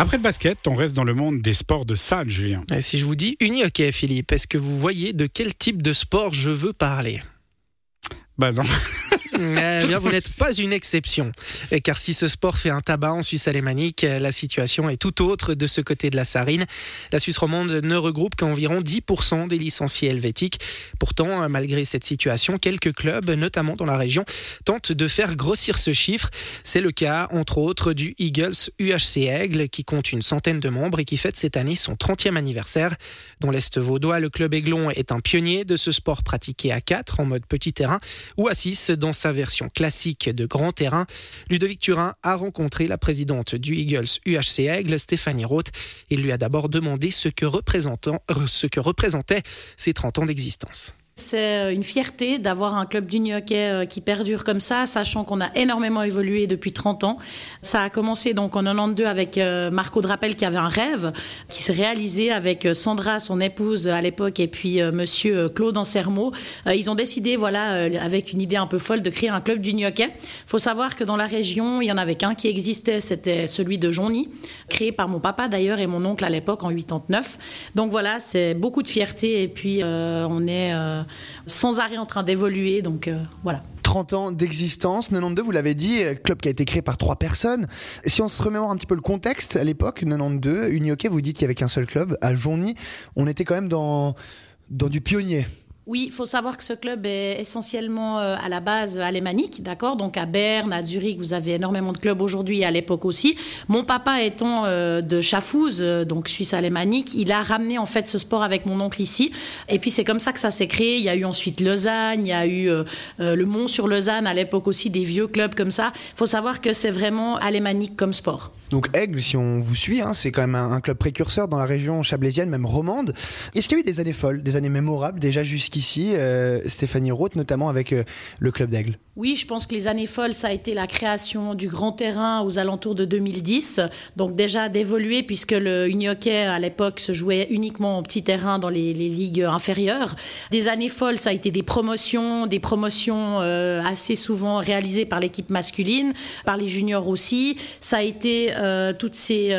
Après le basket, on reste dans le monde des sports de salle, Julien. Et si je vous dis uni-hockey, Philippe, est-ce que vous voyez de quel type de sport je veux parler? Bah non. Eh vous n'êtes pas une exception. Car si ce sport fait un tabac en Suisse alémanique, la situation est tout autre de ce côté de la Sarine. La Suisse romande ne regroupe qu'environ 10% des licenciés helvétiques. Pourtant, malgré cette situation, quelques clubs, notamment dans la région, tentent de faire grossir ce chiffre. C'est le cas, entre autres, du Eagles UHC Aigle, qui compte une centaine de membres et qui fête cette année son 30e anniversaire. Dans l'Est vaudois, le club Aiglon est un pionnier de ce sport pratiqué à 4 en mode petit terrain ou à 6 dans sa version classique de grand terrain, Ludovic Turin a rencontré la présidente du Eagles UHC Aigle, Stéphanie Roth. Il lui a d'abord demandé ce que, ce que représentaient ces 30 ans d'existence. C'est euh, une fierté d'avoir un club du hockey euh, qui perdure comme ça, sachant qu'on a énormément évolué depuis 30 ans. Ça a commencé donc en 92 avec euh, Marco Drapel qui avait un rêve qui s'est réalisé avec Sandra, son épouse à l'époque, et puis Monsieur Claude Ansermo. Ils ont décidé, voilà, avec une idée un peu folle, de créer un club du hockey. Faut savoir que dans la région, il y en avait qu'un qui existait, c'était celui de Jonny, créé par mon papa d'ailleurs et mon oncle à l'époque en 89. Donc voilà, c'est beaucoup de fierté et puis on est sans arrêt en train d'évoluer. Donc euh, voilà. 30 ans d'existence, 92, vous l'avez dit, euh, club qui a été créé par trois personnes. Si on se remémore un petit peu le contexte, à l'époque, 92, Unioké, vous dites qu'il n'y avait qu'un seul club. À Journy, on était quand même dans, dans du pionnier. Oui, il faut savoir que ce club est essentiellement euh, à la base alémanique, d'accord? Donc à Berne, à Zurich, vous avez énormément de clubs aujourd'hui, à l'époque aussi. Mon papa étant euh, de Schaffhouse, euh, donc suisse alémanique, il a ramené en fait ce sport avec mon oncle ici. Et puis c'est comme ça que ça s'est créé. Il y a eu ensuite Lausanne, il y a eu le Mont sur Lausanne à l'époque aussi, des vieux clubs comme ça. Il faut savoir que c'est vraiment alémanique comme sport. Donc Aigle, si on vous suit, hein, c'est quand même un, club précurseur dans la région chablaisienne, même romande. Est-ce qu'il y a eu des années folles, des années mémorables déjà jusqu'ici, euh, Stéphanie Roth, notamment avec euh, le club d'Aigle Oui, je pense que les années folles, ça a été la création du grand terrain aux alentours de 2010. Donc déjà d'évoluer, puisque le hockey à l'époque se jouait uniquement en petit terrain dans les, ligues inférieures. Des années folles, ça a été des promotions, des promotions euh, assez souvent réalisées par l'équipe masculine, par les juniors aussi. Ça a été euh, toutes ces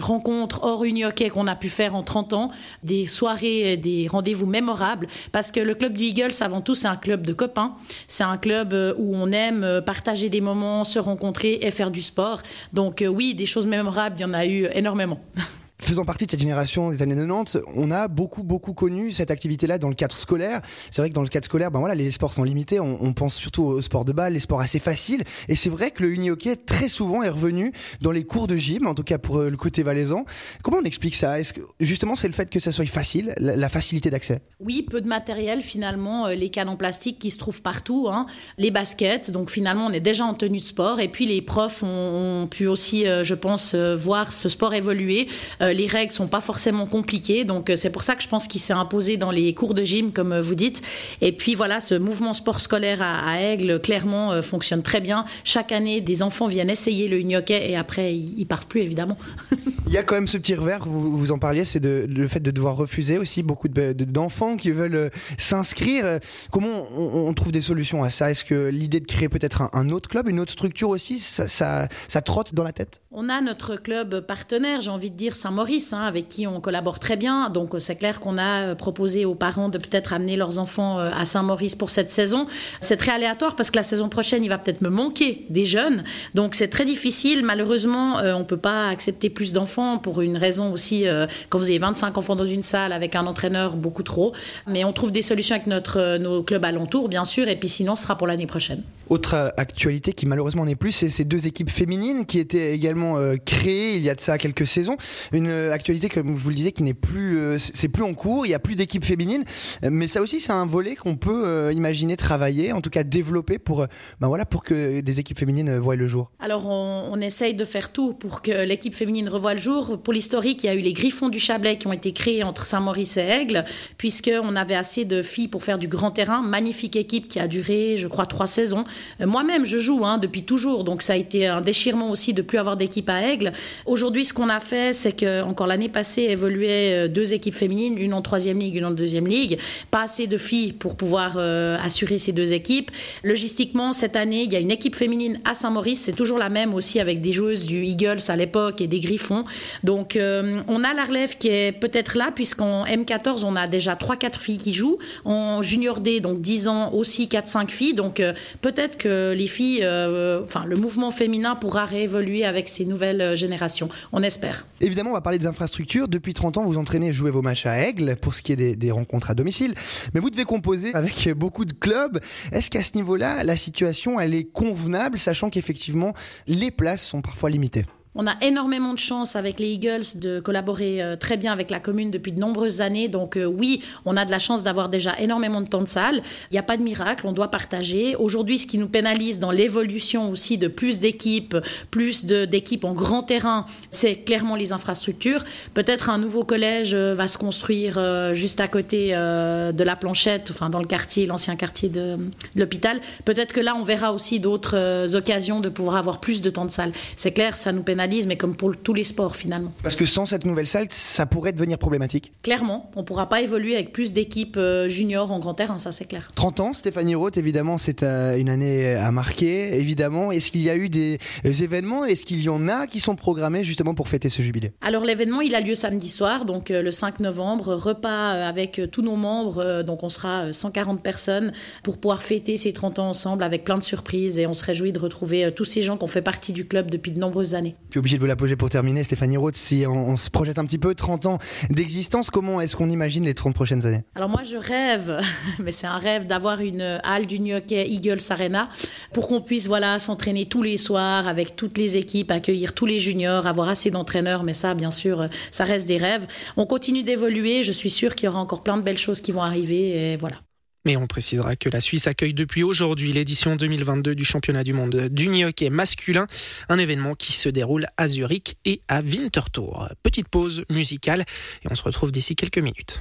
rencontres hors hockey qu'on a pu faire en 30 ans, des soirées, des rendez-vous mémorables, parce que le club du Eagles, avant tout, c'est un club de copains. C'est un club euh, où on aime partager des moments, se rencontrer et faire du sport. Donc oui, des choses mémorables, il y en a eu énormément. faisant partie de cette génération des années 90, on a beaucoup beaucoup connu cette activité-là dans le cadre scolaire. C'est vrai que dans le cadre scolaire, ben voilà, les sports sont limités. On, pense surtout aux sports de balle, les sports assez faciles. Et c'est vrai que le uni-hockey très souvent est revenu dans les cours de gym, en tout cas pour euh, le côté valaisan. Comment on explique ça? Est-ce que justement c'est le fait que ça soit facile, la, facilité d'accès? Oui, peu de matériel finalement, euh, les canons plastiques qui se trouvent partout, hein. les baskets. Donc finalement, on est déjà en tenue de sport. Et puis les profs ont, pu aussi, euh, je pense, voir ce sport évoluer les règles sont pas forcément compliquées, donc euh, c'est pour ça que je pense qu'il s'est imposé dans les cours de gym, comme euh, vous dites. Et puis voilà, ce mouvement sport scolaire à, Aigle, clairement, fonctionne très bien. Chaque année, des enfants viennent essayer le hockey et après, ils, partent plus, évidemment. Il y a quand même ce petit revers, vous, vous en parliez, c'est le fait de devoir refuser aussi beaucoup d'enfants qui veulent s'inscrire. Comment on, trouve des solutions à ça? Est-ce que l'idée de créer peut-être un, autre club, une autre structure aussi, ça, ça, ça trotte dans la tête? On a notre club partenaire, j'ai envie de dire saint Hein, avec qui on collabore très bien. Donc c'est clair qu'on a euh, proposé aux parents de peut-être amener leurs enfants euh, à Saint-Maurice pour cette saison. C'est très aléatoire parce que la saison prochaine, il va peut-être me manquer des jeunes. Donc c'est très difficile. Malheureusement, euh, on ne peut pas accepter plus d'enfants pour une raison aussi, quand vous avez 25 enfants dans une salle avec un entraîneur, beaucoup trop. Mais on trouve des solutions avec notre, nos clubs alentours, bien sûr. Et puis sinon, ce sera pour l'année prochaine. Autre actualité qui malheureusement n'est plus, c'est ces deux équipes féminines qui étaient également créées il y a de ça quelques saisons. Une actualité, comme je vous le disais, qui n'est plus, euh, c'est plus en cours. Il y a plus d'équipes féminines, mais ça aussi, c'est un volet qu'on peut euh, imaginer travailler, en tout cas développer pour, euh, ben voilà, pour que des équipes féminines voient le jour. Alors, on, on essaye de faire tout pour que l'équipe féminine revoie le jour. Pour l'historique, il y a eu les Griffons du Chablais qui ont été créés entre Saint-Maurice et Aigle, puisqu'on avait assez de filles pour faire du grand terrain. Magnifique équipe qui a duré, je crois, trois saisons. Moi-même, je joue hein, depuis toujours, donc ça a été un déchirement aussi de plus avoir d'équipe à Aigle. Aujourd'hui, ce qu'on a fait, c'est que encore l'année passée évoluaient euh, deux équipes féminines, une en troisième ligue, une en deuxième ligue. Pas assez de filles pour pouvoir euh, assurer ces deux équipes. Logistiquement, cette année, il y a une équipe féminine à Saint-Maurice, c'est toujours la même aussi avec des joueuses du Eagles à l'époque et des Griffons. Donc euh, on a la relève qui est peut-être là, puisqu'en M14, on a déjà 3-4 filles qui jouent. En junior D, donc 10 ans, aussi 4-5 filles. Donc euh, peut-être que les filles, euh, enfin le mouvement féminin pourra réévoluer avec ces nouvelles générations. On espère. Évidemment, on va parler des infrastructures. Depuis 30 ans, vous entraînez et jouez vos matchs à Aigle pour ce qui est des, des rencontres à domicile. Mais vous devez composer avec beaucoup de clubs. Est-ce qu'à ce niveau-là, la situation, elle est convenable, sachant qu'effectivement, les places sont parfois limitées? On a énormément de chance avec les Eagles de collaborer euh, très bien avec la commune depuis de nombreuses années. Donc euh, oui, on a de la chance d'avoir déjà énormément de temps de salle. Il n'y a pas de miracle, on doit partager. Aujourd'hui, ce qui nous pénalise dans l'évolution aussi de plus d'équipes, plus d'équipes en grand terrain, c'est clairement les infrastructures. Peut-être un nouveau collège euh, va se construire juste à côté de la planchette, enfin dans le quartier, l'ancien quartier de, de l'hôpital. Peut-être que là, on verra aussi d'autres occasions de pouvoir avoir plus de temps de salle. C'est clair, ça nous pénalise mais comme pour tous les sports finalement. Parce que sans cette nouvelle salle, ça pourrait devenir problématique Clairement, on ne pourra pas évoluer avec plus d'équipes euh, juniors en grand terrain, ça c'est clair. 30 ans, Stéphanie Roth, évidemment, c'est euh, une année à marquer, évidemment. Est-ce qu'il y a eu des euh, événements? Est-ce qu'il y en a qui sont programmés justement pour fêter ce jubilé? Alors l'événement, il a lieu samedi soir, donc le 5 novembre, repas avec tous nos membres, donc on sera 140 personnes pour pouvoir fêter ces 30 ans ensemble avec plein de surprises et on se réjouit de retrouver tous ces gens qui ont fait partie du club depuis de nombreuses années obligé de vous la pour terminer, Stéphanie Roth. Si on, se projette un petit peu, 30 ans d'existence, comment est-ce qu'on imagine les 30 prochaines années? Alors moi, je rêve, mais c'est un rêve d'avoir une halle du New York Eagles Arena pour qu'on puisse voilà s'entraîner tous les soirs avec toutes les équipes, accueillir tous les juniors, avoir assez d'entraîneurs. Mais ça, bien sûr, ça reste des rêves. On continue d'évoluer. Je suis sûre qu'il y aura encore plein de belles choses qui vont arriver. Et voilà. Mais on précisera que la Suisse accueille depuis aujourd'hui l'édition 2022 du championnat du monde du hockey masculin, un événement qui se déroule à Zurich et à Winterthur. Petite pause musicale et on se retrouve d'ici quelques minutes.